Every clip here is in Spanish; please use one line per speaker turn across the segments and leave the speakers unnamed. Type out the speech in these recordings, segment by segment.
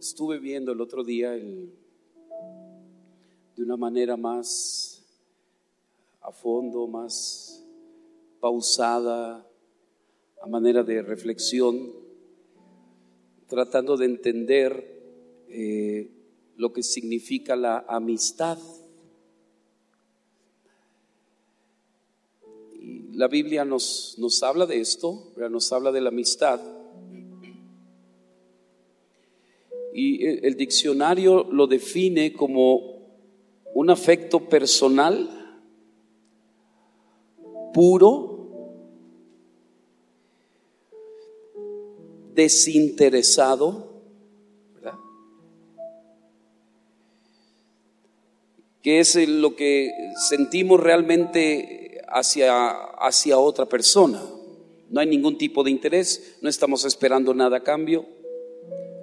estuve viendo el otro día el- de una manera más a fondo, más pausada, a manera de reflexión, tratando de entender eh, lo que significa la amistad. La Biblia nos, nos habla de esto, nos habla de la amistad. Y el, diccionario lo define como un afecto personal, puro, desinteresado, ¿verdad? que es lo que sentimos realmente hacia, hacia otra persona. No hay ningún tipo de interés, no estamos esperando nada a cambio,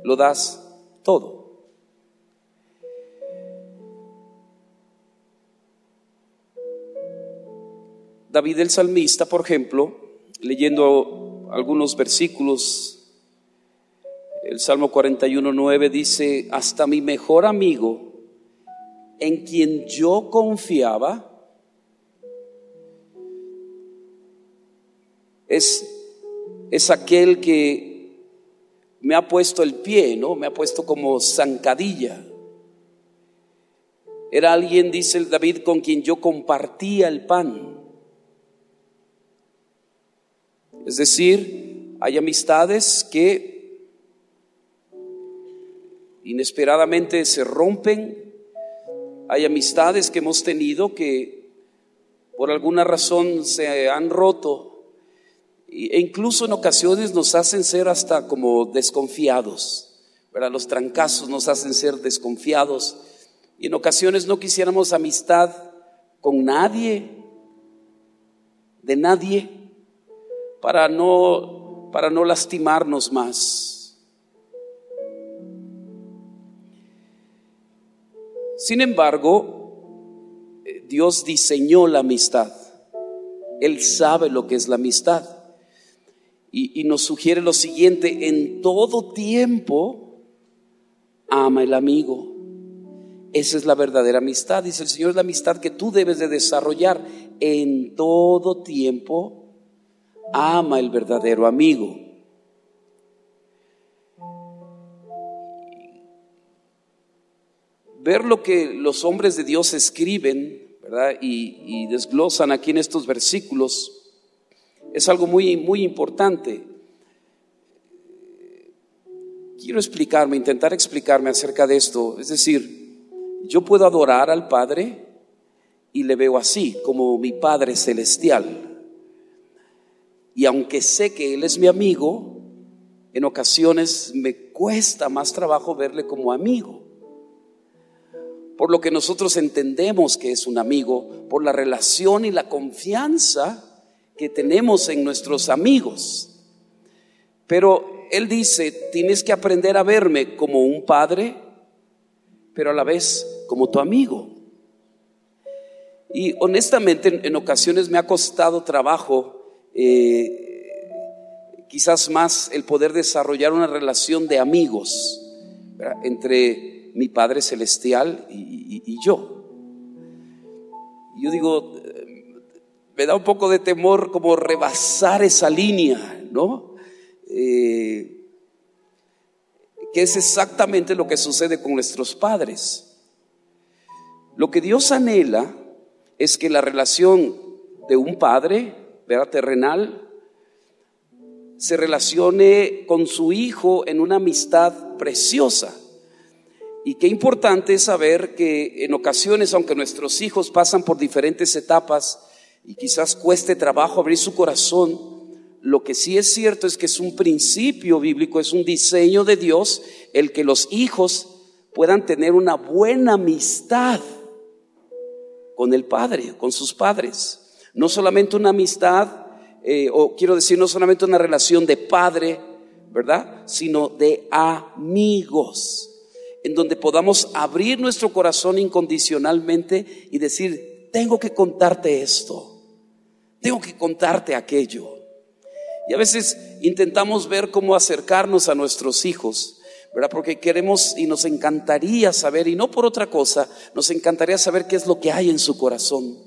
lo das todo. David el salmista, por ejemplo, leyendo algunos versículos, el Salmo 41.9 dice, hasta mi mejor amigo, en quien yo confiaba, es, es aquel que me ha puesto el pie, ¿no? Me ha puesto como zancadilla. Era alguien, dice el David, con quien yo compartía el pan. Es decir, hay amistades que inesperadamente se rompen. Hay amistades que hemos tenido que por alguna razón se han roto e incluso en ocasiones nos hacen ser hasta como desconfiados. ¿verdad? Los trancazos nos hacen ser desconfiados y en ocasiones no quisiéramos amistad con nadie, de nadie, para no, para no lastimarnos más. Sin embargo, eh, Dios diseñó la amistad. Él sabe lo que es la amistad. Y, nos sugiere lo siguiente, en todo tiempo ama el amigo. Esa es la verdadera amistad. Dice el Señor, es la amistad que tú debes de desarrollar. En todo tiempo ama el verdadero amigo. Ver lo que los hombres de Dios escriben, ¿verdad? Y desglosan aquí en estos versículos es algo muy, muy importante. Quiero explicarme, intentar explicarme acerca de esto. Es decir, yo puedo adorar al Padre y le veo así, como mi Padre celestial. Y aunque sé que Él es mi amigo, en ocasiones me cuesta más trabajo verle como amigo. Por lo que nosotros entendemos que es un amigo, por la relación y la confianza que tenemos en nuestros amigos. Pero Él dice, tienes que aprender a verme como un padre, pero a la vez como tu amigo. Y honestamente en, ocasiones me ha costado trabajo, eh, quizás más el poder desarrollar una relación de amigos entre mi Padre Celestial y, y yo. Yo digo, me da un poco de temor como rebasar esa línea, ¿no? Eh, que es exactamente lo que sucede con nuestros padres. Lo que Dios anhela es que la relación de un padre, ¿verdad? Terrenal, se relacione con su hijo en una amistad preciosa. Y qué importante es saber que en ocasiones, aunque nuestros hijos pasan por diferentes etapas, y quizás cueste trabajo abrir su corazón, lo que sí es cierto es que es un principio bíblico, es un diseño de Dios el que los hijos puedan tener una buena amistad con el Padre, con sus padres. No solamente una amistad, eh, o quiero decir, no solamente una relación de padre, ¿verdad? Sino de amigos, en donde podamos abrir nuestro corazón incondicionalmente y decir, tengo que contarte esto tengo que contarte aquello. Y a veces intentamos ver cómo acercarnos a nuestros hijos, ¿verdad? Porque queremos y nos encantaría saber, y no por otra cosa, nos encantaría saber qué es lo que hay en su corazón,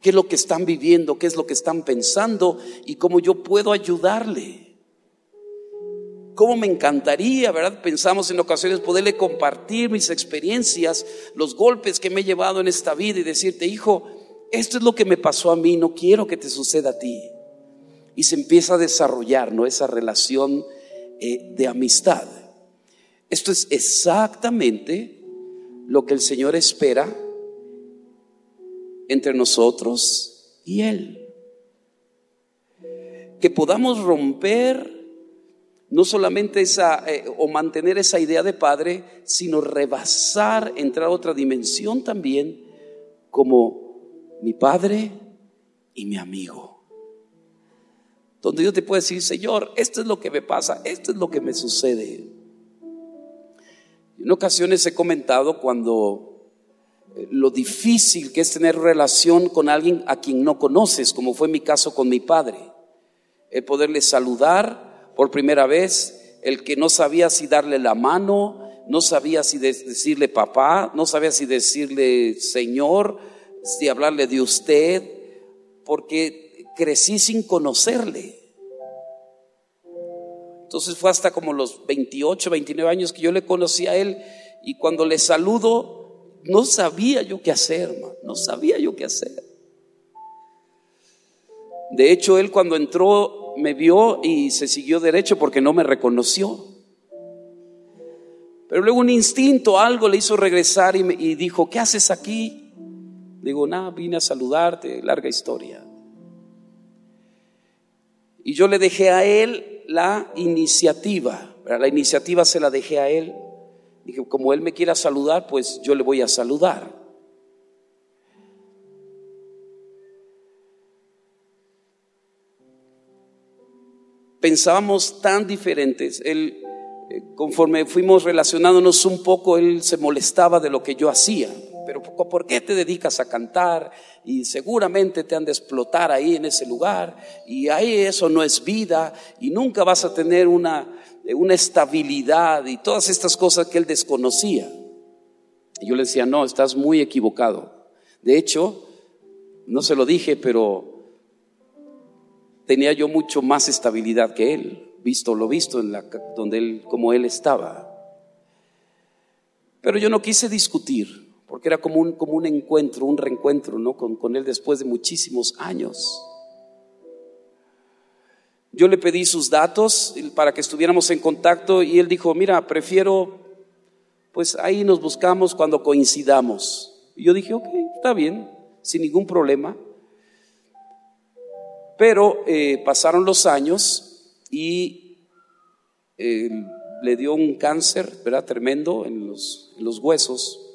qué es lo que están viviendo, qué es lo que están pensando y cómo yo puedo ayudarle. Cómo me encantaría, ¿verdad? Pensamos en ocasiones poderle compartir mis experiencias, los golpes que me he llevado en esta vida y decirte, hijo, esto es lo que me pasó a mí, no quiero que te suceda a ti. Y se empieza a desarrollar, ¿no? Esa relación eh, de amistad. Esto es exactamente lo que el Señor espera entre nosotros y Él. Que podamos romper no solamente esa eh, o mantener esa idea de padre, sino rebasar, entrar a otra dimensión también como mi padre y mi amigo. Donde Dios te puede decir, Señor, esto es lo que me pasa, esto es lo que me sucede. En ocasiones he comentado cuando eh, lo difícil que es tener relación con alguien a quien no conoces, como fue mi caso con mi padre. El poderle saludar por primera vez, el que no sabía si darle la mano, no sabía si decirle papá, no sabía si decirle señor, si hablarle de usted, porque crecí sin conocerle. Entonces fue hasta como los 28, 29 años que yo le conocí a él y cuando le saludo no sabía yo qué hacer, no sabía yo qué hacer. De hecho, él cuando entró me vio y se siguió derecho porque no me reconoció. Pero luego un instinto, algo le hizo regresar y, me, y dijo, ¿qué haces aquí? Digo, nada, vine a saludarte, larga historia. Y yo le dejé a él la iniciativa. La iniciativa se la dejé a él. Dije, como él me quiera saludar, pues yo le voy a saludar. Pensábamos tan diferentes. Él, eh, conforme fuimos relacionándonos un poco, él se molestaba de lo que yo hacía pero ¿por qué te dedicas a cantar? Y seguramente te han de explotar ahí en ese lugar, y ahí eso no es vida, y nunca vas a tener una, una estabilidad y todas estas cosas que él desconocía. Y yo le decía, no, estás muy equivocado. De hecho, no se lo dije, pero tenía yo mucho más estabilidad que él, visto lo visto en la, donde él, como él estaba. Pero yo no quise discutir porque era como un, como un encuentro, un reencuentro ¿no? con, con él después de muchísimos años. Yo le pedí sus datos para que estuviéramos en contacto y él dijo, mira, prefiero, pues ahí nos buscamos cuando coincidamos. Y yo dije, ok, está bien, sin ningún problema. Pero eh, pasaron los años y eh, le dio un cáncer, ¿verdad? Tremendo en los, en los huesos.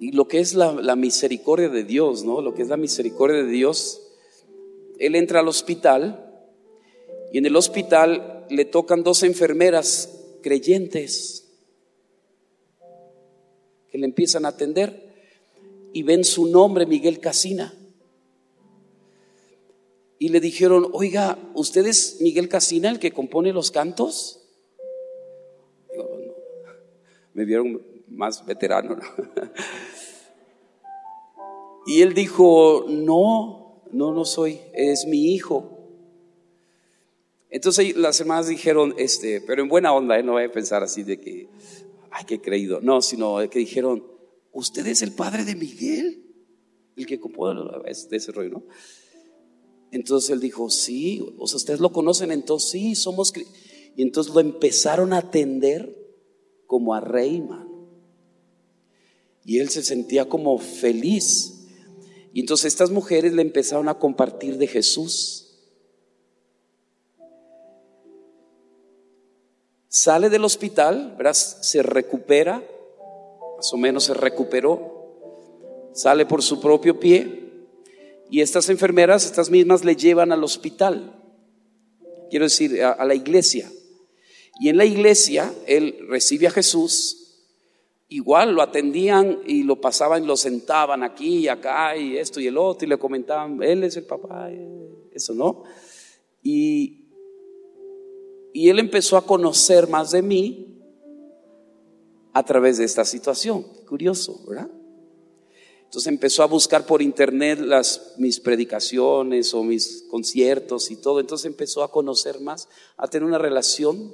Y lo que es la, misericordia de Dios, ¿no? Lo que es la misericordia de Dios. Él entra al hospital y en el hospital le tocan dos enfermeras creyentes que le empiezan a atender y ven su nombre, Miguel Casina. Y le dijeron, oiga, ¿usted es Miguel Casina el que compone los cantos? Me vieron más veterano. ¿no? Y él dijo, no, no, no soy, es mi hijo. Entonces las hermanas dijeron, este, pero en buena onda, ¿eh? no voy a pensar así de que, ay, qué creído. No, sino que dijeron, ¿usted es el padre de Miguel? El que compone de ese rollo, ¿no? Entonces él dijo, sí, o sea, ustedes lo conocen, entonces sí, somos... Y entonces lo empezaron a atender como a rey, Y él se sentía como feliz y entonces estas mujeres le empezaron a compartir de Jesús. Sale del hospital, verás, se recupera, más o menos se recuperó, sale por su propio pie y estas enfermeras, estas mismas, le llevan al hospital, quiero decir, a, a la iglesia. Y en la iglesia él recibe a Jesús igual lo atendían y lo pasaban y lo sentaban aquí y acá y esto y el otro y le comentaban, él es el papá, eso no. Y Y él empezó a conocer más de mí a través de esta situación. Curioso, ¿verdad? Entonces empezó a buscar por internet las, mis predicaciones o mis conciertos y todo. Entonces empezó a conocer más, a tener una relación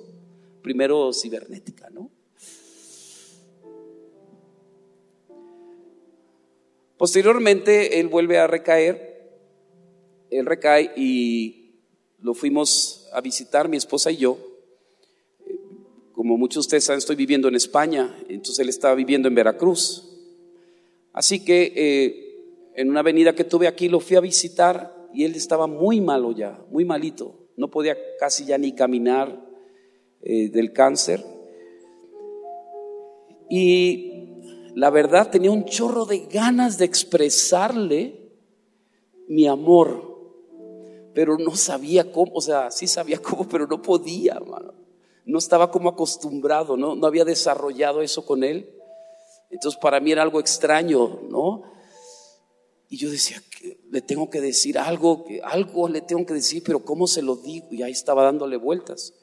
primero cibernética, ¿no? Posteriormente él vuelve a recaer, él recae y lo fuimos a visitar mi esposa y yo. Como muchos de ustedes saben, estoy viviendo en España, entonces él estaba viviendo en Veracruz. Así que eh, en una avenida que tuve aquí lo fui a visitar y él estaba muy malo ya, muy malito. No podía casi ya ni caminar eh, del cáncer. Y la verdad tenía un chorro de ganas de expresarle mi amor, pero no sabía cómo, o sea, sí sabía cómo, pero no podía, No estaba como acostumbrado, ¿no? No había desarrollado eso con él. Entonces para mí era algo extraño, ¿no? Y yo decía, le tengo que decir algo, algo le tengo que decir, pero ¿cómo se lo digo? Y ahí estaba dándole vueltas.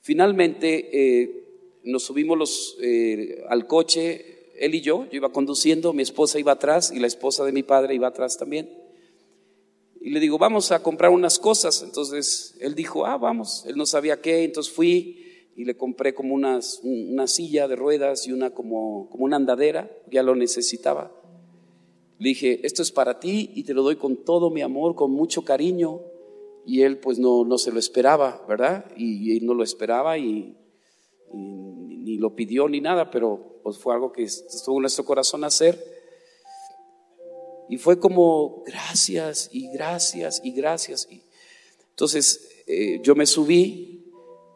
Finalmente eh, nos subimos eh, al coche, él y yo, yo iba conduciendo, mi esposa iba atrás y la esposa de mi padre iba atrás también. Y le digo, vamos a comprar unas cosas. Entonces él dijo, ah, vamos. Él no sabía qué, entonces fui y le compré como unas, una silla de ruedas y una como, como una andadera, ya lo necesitaba. Le dije, esto es para ti y te lo doy con todo mi amor, con mucho cariño. Y él pues no, no se lo esperaba, ¿verdad? Y, él no lo esperaba y, ni lo pidió ni nada, pero pues fue algo que estuvo en nuestro corazón hacer. Y fue como gracias y gracias y gracias. Y, entonces eh, yo me subí,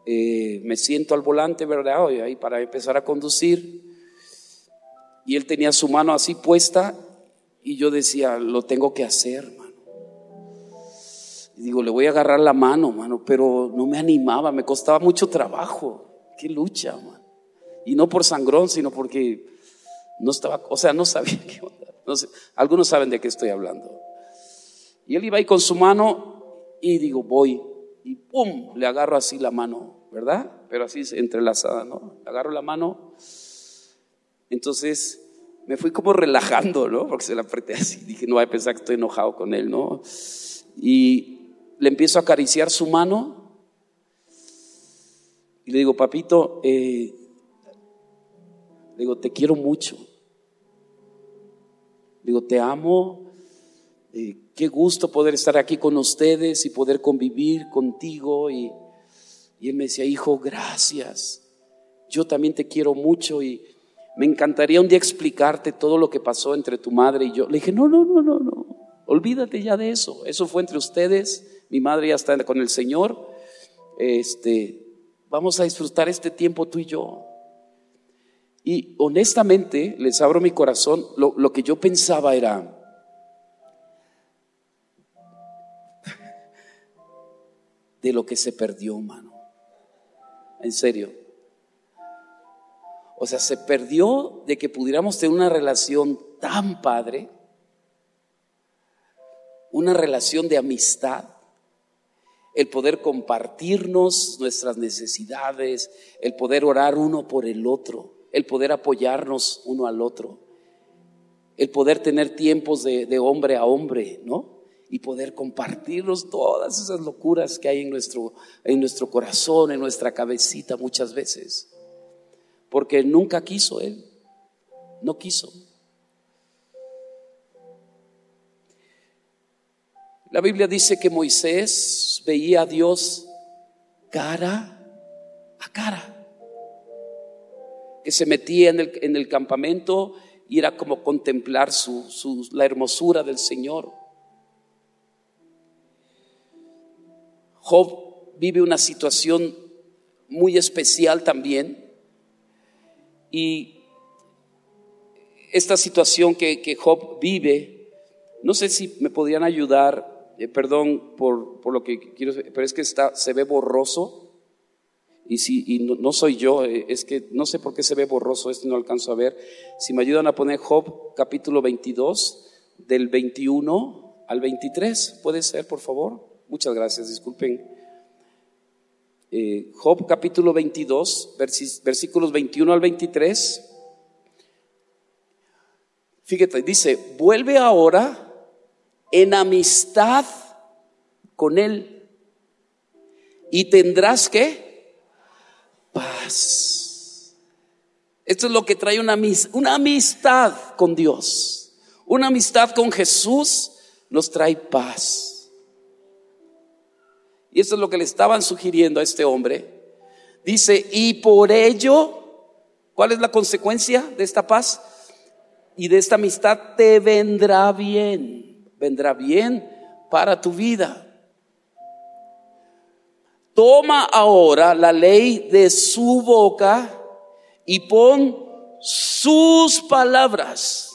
eh, me siento al volante, ¿verdad? Ahí para empezar a conducir. Y él tenía su mano así puesta y yo decía, lo tengo que hacer, mano. Y digo, le voy a agarrar la mano, mano, pero no me animaba, me costaba mucho trabajo. Qué lucha. Y no por sangrón, sino porque no estaba, o sea, no sabía qué onda. No sé, algunos saben de qué estoy hablando. Y él iba ahí con su mano y digo, voy. Y ¡pum! Le agarro así la mano, ¿verdad? Pero así entrelazada, ¿no? Le agarro la mano. Entonces me fui como relajando, ¿no? Porque se la apreté así. Dije, no voy a pensar que estoy enojado con él, ¿no? Y le empiezo a acariciar su mano. Y le digo, papito, eh, digo, te quiero mucho. Digo, te amo. Eh, qué gusto poder estar aquí con ustedes y poder convivir contigo. Y, y él me decía, hijo, gracias. Yo también te quiero mucho y me encantaría un día explicarte todo lo que pasó entre tu madre y yo. Le dije, no, no, no, no, no. Olvídate ya de eso. Eso fue entre ustedes. Mi madre ya está con el Señor. Este, vamos a disfrutar este tiempo tú y yo. Y honestamente, les abro mi corazón, lo, que yo pensaba era, de lo que se perdió, mano. En serio. O sea, se perdió de que pudiéramos tener una relación tan padre, una relación de amistad, el poder compartirnos nuestras necesidades, el poder orar uno por el otro el poder apoyarnos uno al otro, el poder tener tiempos de, hombre a hombre, ¿no? Y poder compartirnos todas esas locuras que hay en nuestro, en nuestro corazón, en nuestra cabecita muchas veces. Porque nunca quiso Él, no quiso. La Biblia dice que Moisés veía a Dios cara a cara que se metía en el, en el campamento y era como contemplar su, la hermosura del Señor. Job vive una situación muy especial también y esta situación que, que Job vive, no sé si me podrían ayudar, eh, perdón por, por, lo que quiero, pero es que está, se ve borroso. Y, si, y no, soy yo, eh, es que no sé por qué se ve borroso esto y no alcanzo a ver. Si me ayudan a poner Job capítulo 22, del 21 al 23, ¿puede ser, por favor? Muchas gracias, disculpen. eh, Job capítulo 22, versículos 21 al 23. Fíjate, dice, vuelve ahora en amistad con Él y tendrás que paz. Esto es lo que trae una, una amistad con Dios. Una amistad con Jesús nos trae paz. Y eso es lo que le estaban sugiriendo a este hombre. Dice, y por ello, ¿cuál es la consecuencia de esta paz? Y de esta amistad te vendrá bien, vendrá bien para tu vida. Toma ahora la ley de su boca y pon sus palabras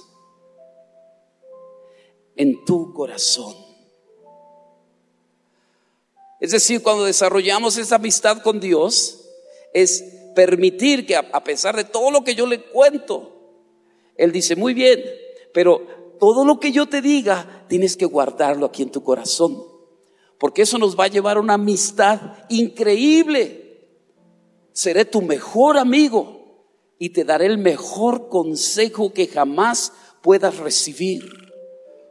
en tu corazón. Es decir, cuando desarrollamos esa amistad con Dios, es permitir que a pesar de todo lo que yo le cuento, Él dice, muy bien, pero todo lo que yo te diga, tienes que guardarlo aquí en tu corazón, porque eso nos va a llevar a una amistad increíble. Seré tu mejor amigo y te daré el mejor consejo que jamás puedas recibir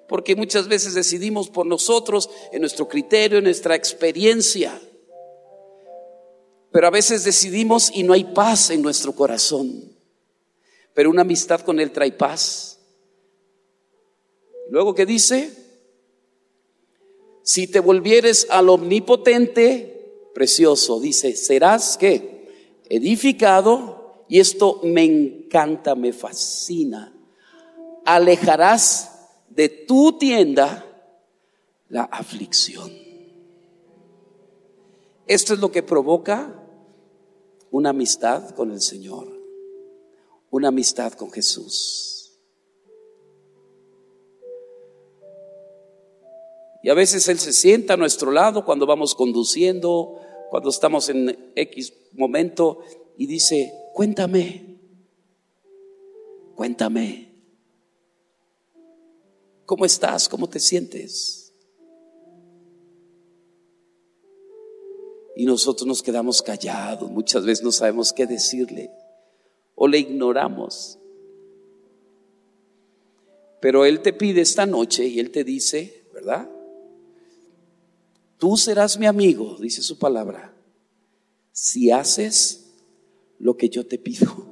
porque muchas veces decidimos por nosotros, en nuestro criterio, en nuestra experiencia. Pero a veces decidimos y no hay paz en nuestro corazón. Pero una amistad con Él trae paz. Luego que dice, si te volvieres al omnipotente, precioso, dice, serás que edificado, y esto me encanta, me fascina, alejarás de tu tienda la aflicción. Esto es lo que provoca una amistad con el Señor, una amistad con Jesús. Y a veces Él se sienta a nuestro lado cuando vamos conduciendo, cuando estamos en X momento y dice, cuéntame, cuéntame. ¿Cómo estás? ¿Cómo te sientes? Y nosotros nos quedamos callados, muchas veces no sabemos qué decirle o le ignoramos. Pero Él te pide esta noche y Él te dice, ¿verdad? Tú serás mi amigo, dice su palabra, si haces lo que yo te pido.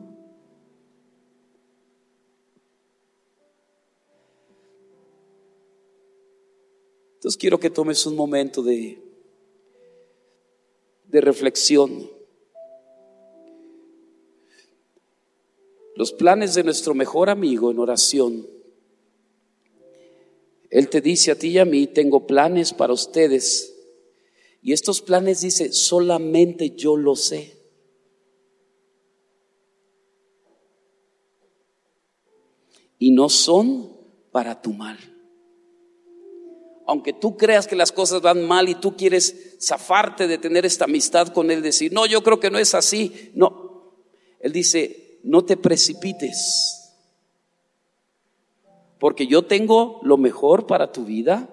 Entonces quiero que tomes un momento de, de reflexión. Los planes de nuestro mejor amigo en oración. Él te dice a ti y a mí, tengo planes para ustedes. Y estos planes dice, solamente yo lo sé. Y no son para tu mal aunque tú creas que las cosas van mal y tú quieres zafarte de tener esta amistad con Él, decir, no, yo creo que no es así. No, Él dice, no te precipites, porque yo tengo lo mejor para tu vida,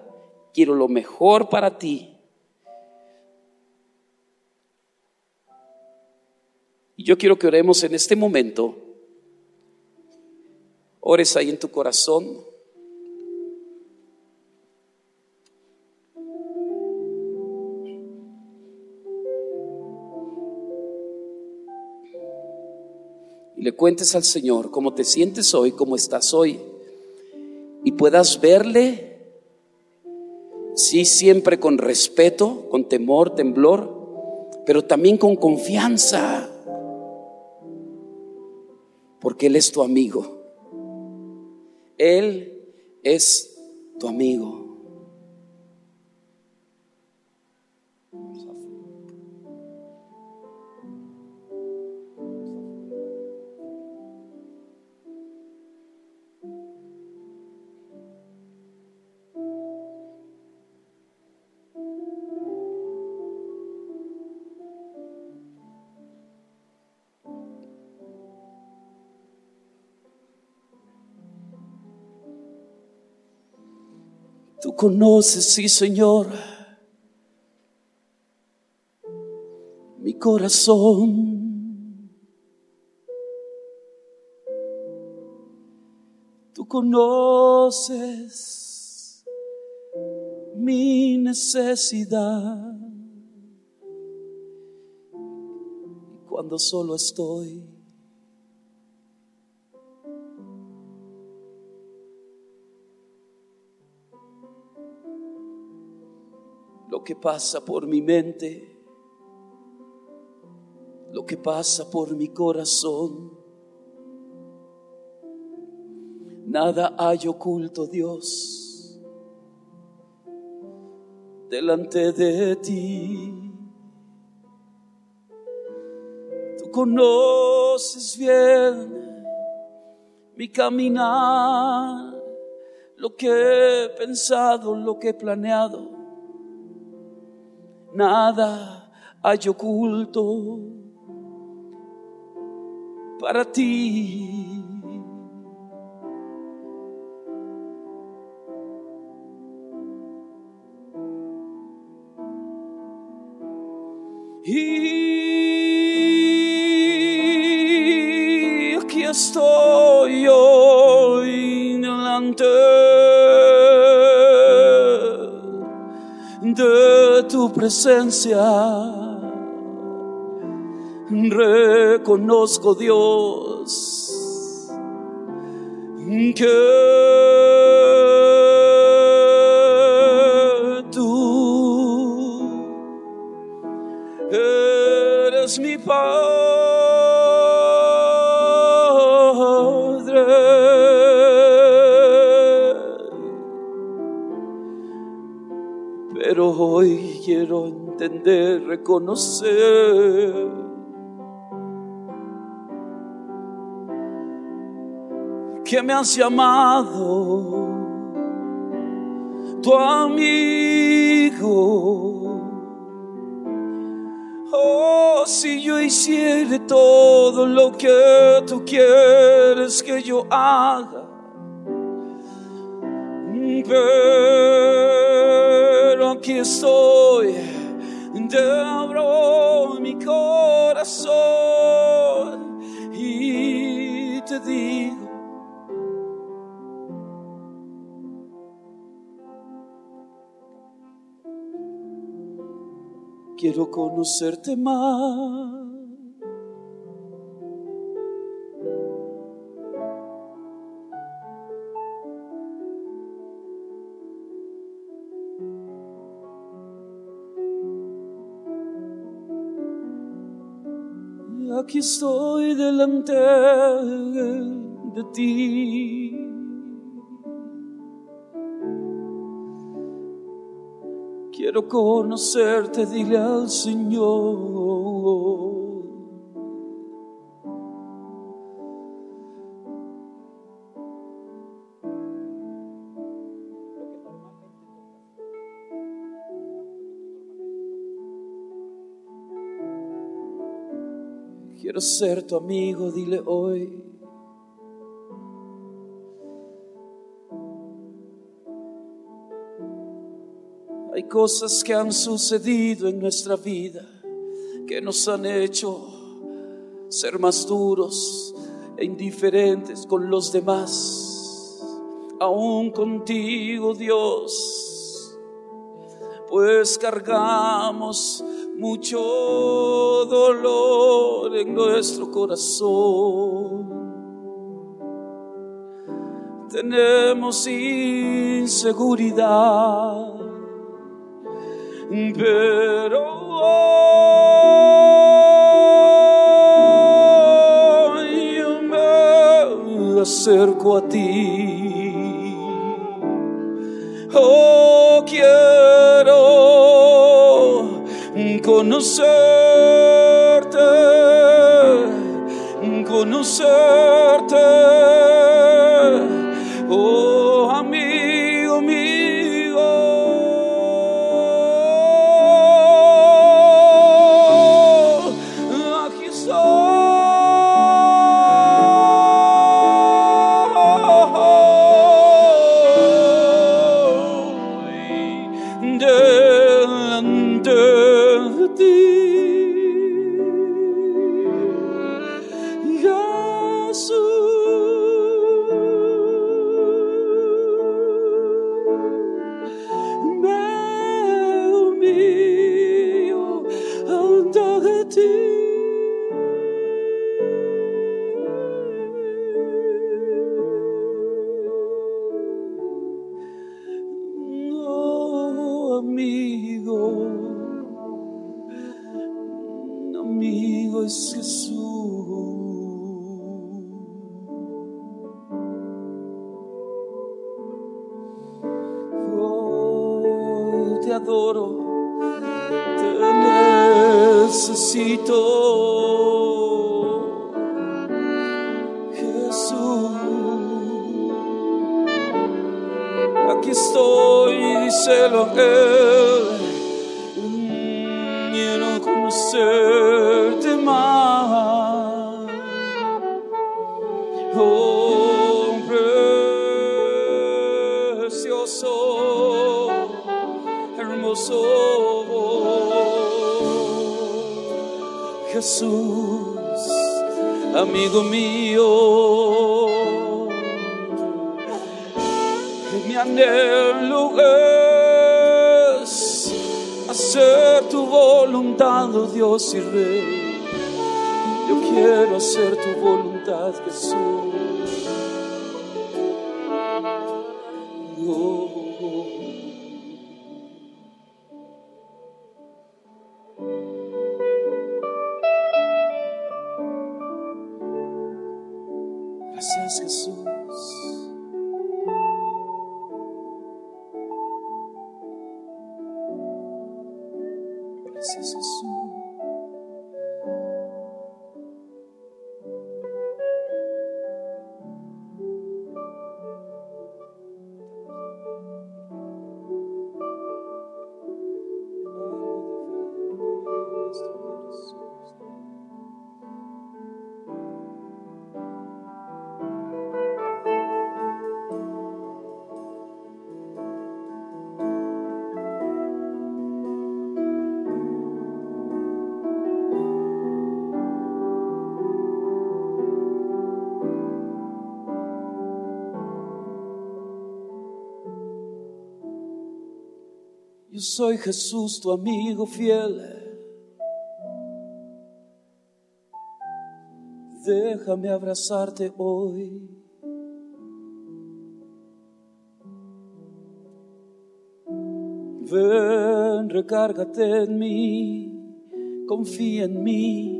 quiero lo mejor para ti. Y yo quiero que oremos en este momento. Ores ahí en tu corazón. le cuentes al Señor cómo te sientes hoy, cómo estás hoy, y puedas verle, sí, siempre con respeto, con temor, temblor, pero también con confianza, porque Él es tu amigo. Él es tu amigo. Tú conoces, sí, Señor, mi corazón. Tú conoces mi necesidad. Y cuando solo estoy, que pasa por mi mente, lo que pasa por mi corazón. Nada hay oculto, Dios, delante de ti. Tú conoces bien mi caminar, lo que he pensado, lo que he planeado. Nada hay oculto para ti. Presencia. Reconozco Dios que tú eres mi Padre. Pero hoy quiero entender, reconocer que me has llamado tu amigo. Oh, si yo hiciera todo lo que tú quieres que yo haga, pero aquí estoy, te abro mi corazón y te digo. Quiero conocerte más. Aquí estoy delante de ti. Quiero conocerte, dile al Señor. Ser tu amigo, dile hoy. Hay cosas que han sucedido en nuestra vida que nos han hecho ser más duros e indiferentes con los demás, aún contigo Dios, pues cargamos mucho dolor en nuestro corazón. Tenemos inseguridad pero hoy me acerco a ti. Oh, quiero conocerte, conocerte. Oh, te adoro, te necesito. Jesús, aquí estoy, díselo a Él. Quiero conocerte Amigo mío, mi anhelo es hacer tu voluntad, oh Dios y Rey. Yo quiero hacer tu voluntad, Jesús. Gracias Jesús. Soy Jesús, tu amigo fiel. Déjame abrazarte hoy. Ven, recárgate en mí, confía en mí.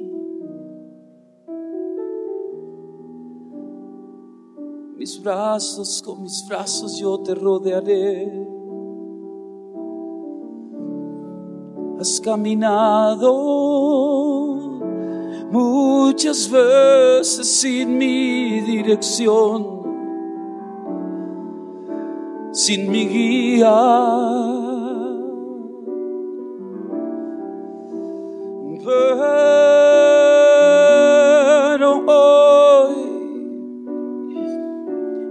Mis brazos, con mis brazos yo te rodearé. Has caminado muchas veces sin mi dirección, sin mi guía. Pero hoy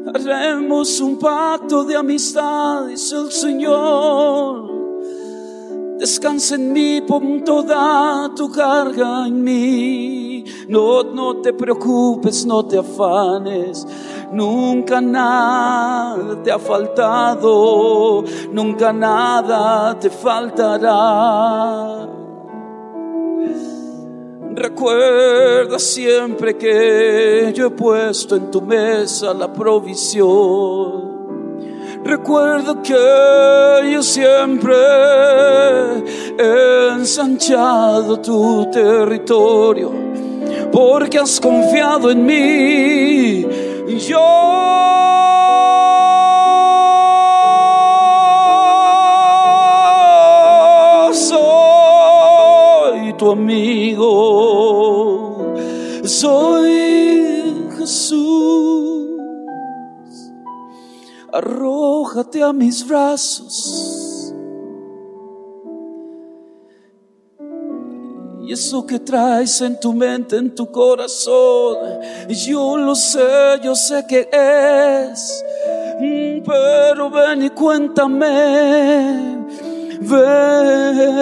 haremos un pacto de amistad, dice el Señor. Descansa en mí, pon toda tu carga en mí. No, no te preocupes, no te afanes. Nunca nada te ha faltado, nunca nada te faltará. Recuerda siempre que yo he puesto en tu mesa la provisión. Recuerdo que yo siempre he ensanchado tu territorio porque has confiado en mí. Yo a mis brazos. Y eso que traes en tu mente, en tu corazón, yo lo sé, yo sé que es, pero ven y cuéntame. Ven,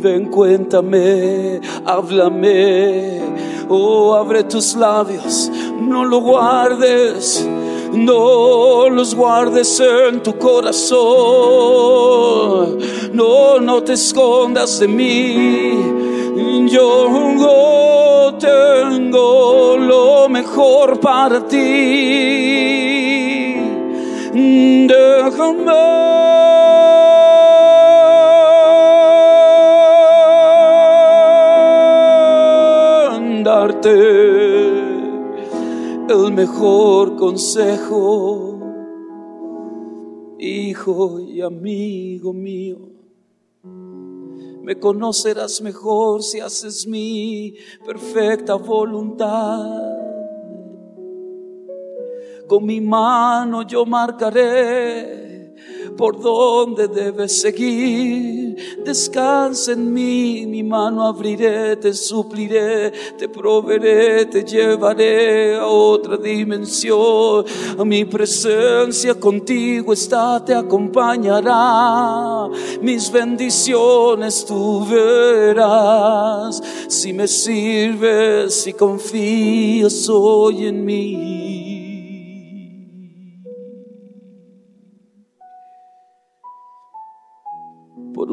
ven, cuéntame, háblame, oh, abre tus labios, no lo guardes, no los guardes en tu corazón, no, no te escondas de mí, yo tengo lo mejor para ti, déjame. darte el mejor consejo, hijo y amigo mío. Me conocerás mejor si haces mi perfecta voluntad. Con mi mano yo marcaré por donde debes seguir. Descansa en mí, mi mano abriré, te supliré, te proveeré, te llevaré a otra dimensión. A mi presencia contigo está, te acompañará. Mis bendiciones tú verás. Si me sirves, si confías hoy en mí.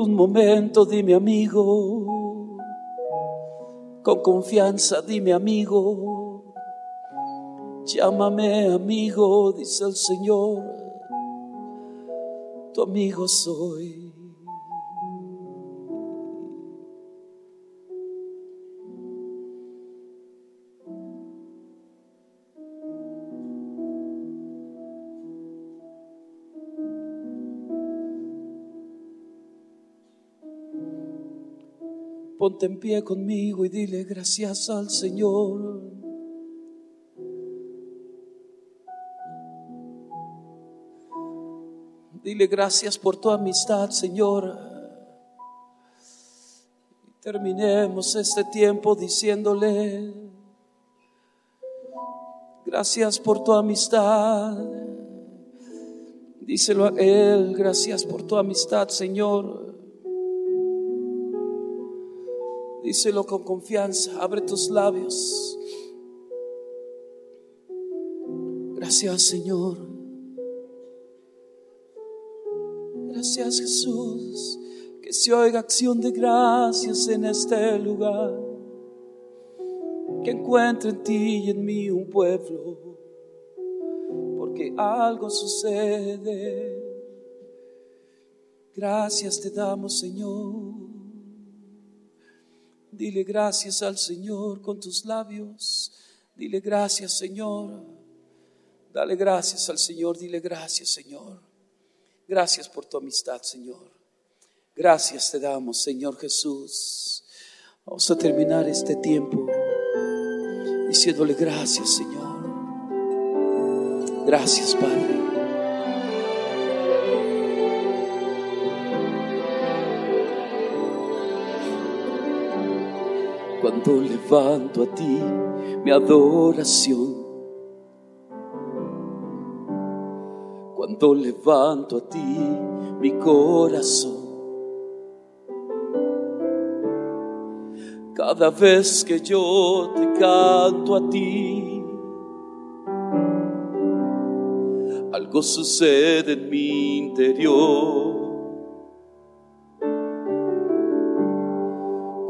Un momento dime amigo, con confianza dime amigo, llámame amigo, dice el Señor, tu amigo soy. Ponte en pie conmigo y dile gracias al Señor. Dile gracias por tu amistad, Señor. Terminemos este tiempo diciéndole, gracias por tu amistad. Díselo a Él, gracias por tu amistad, Señor. Díselo con confianza, abre tus labios. Gracias Señor. Gracias Jesús. Que se oiga acción de gracias en este lugar. Que encuentre en ti y en mí un pueblo. Porque algo sucede. Gracias te damos Señor. Dile gracias al Señor con tus labios. Dile gracias, Señor. Dale gracias al Señor. Dile gracias, Señor. Gracias por tu amistad, Señor. Gracias te damos, Señor Jesús. Vamos a terminar este tiempo diciéndole gracias, Señor. Gracias, Padre. Cuando levanto a ti mi adoración. Cuando levanto a ti mi corazón. Cada vez que yo te canto a ti, algo sucede en mi interior.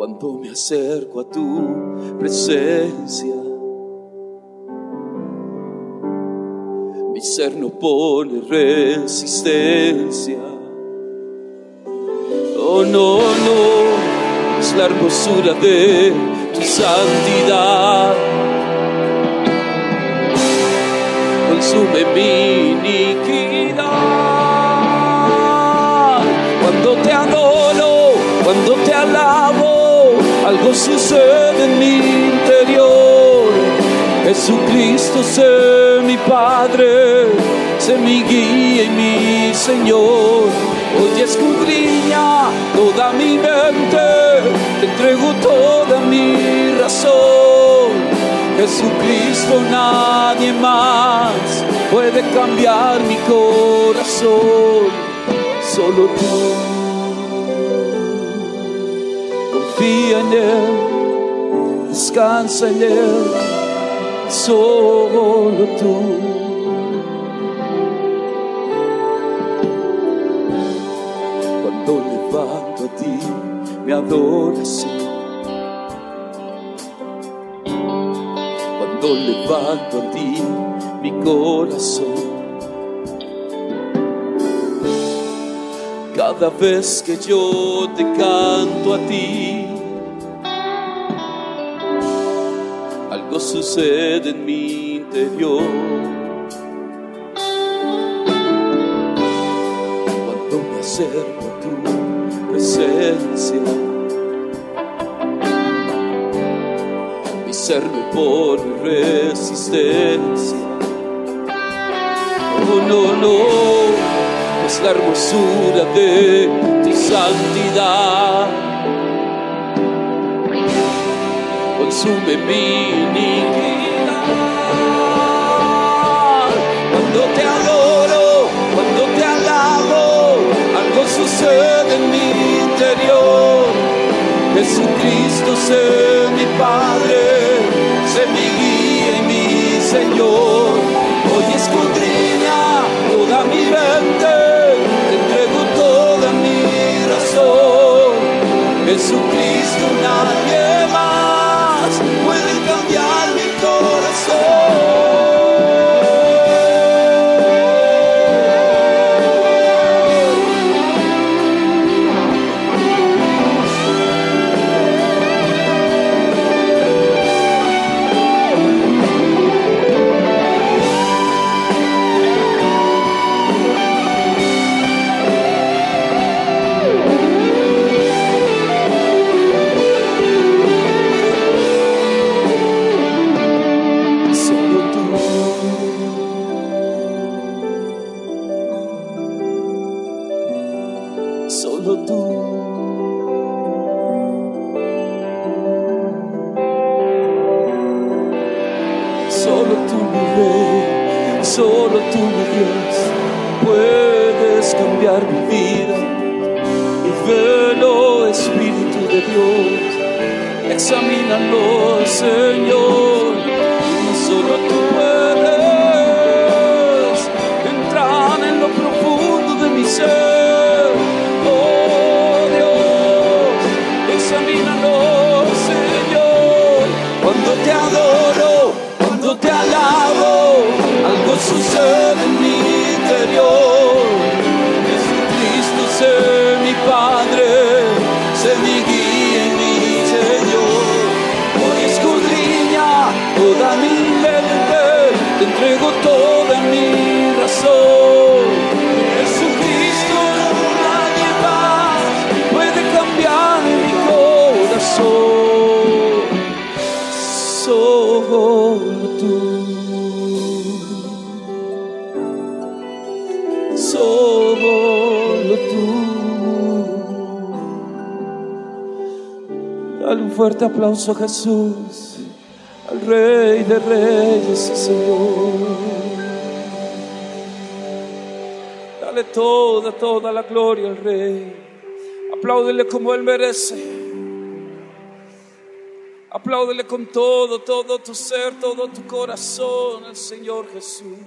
Cuando me acerco a tu presencia. Mi ser no pone resistencia. Oh, no, no, es la hermosura de tu santidad. Consume mi iniquidad. Cuando te adoro, cuando te alabo algo sucede en mi interior. Jesucristo, sé mi Padre, sé mi guía y mi Señor. Hoy escudriña toda mi mente, te entrego toda mi razón. Jesucristo, nadie más puede cambiar mi corazón, solo tú. Confía en Él, descansa en Él, solo tú. Cuando levanto a ti mi adoración, cuando levanto a ti mi corazón. Cada vez que yo te canto a ti, sucede en mi interior. Cuando me acerco a tu presencia, mi ser me pone resistencia. Oh, no, no, es la hermosura de tu santidad consume mi iniquidad. Cuando te adoro, cuando te alabo, algo sucede en mi interior. Jesucristo, sé mi Padre, sé mi guía y mi Señor. Hoy escudriña toda mi mente, te entrego toda mi razón. Jesucristo, nadie fuerte aplauso a Jesús, al Rey de Reyes y Señor. Dale toda, toda la gloria al Rey. Apláudele como Él merece. Apláudele con todo, todo tu ser, todo tu corazón al Señor Jesús.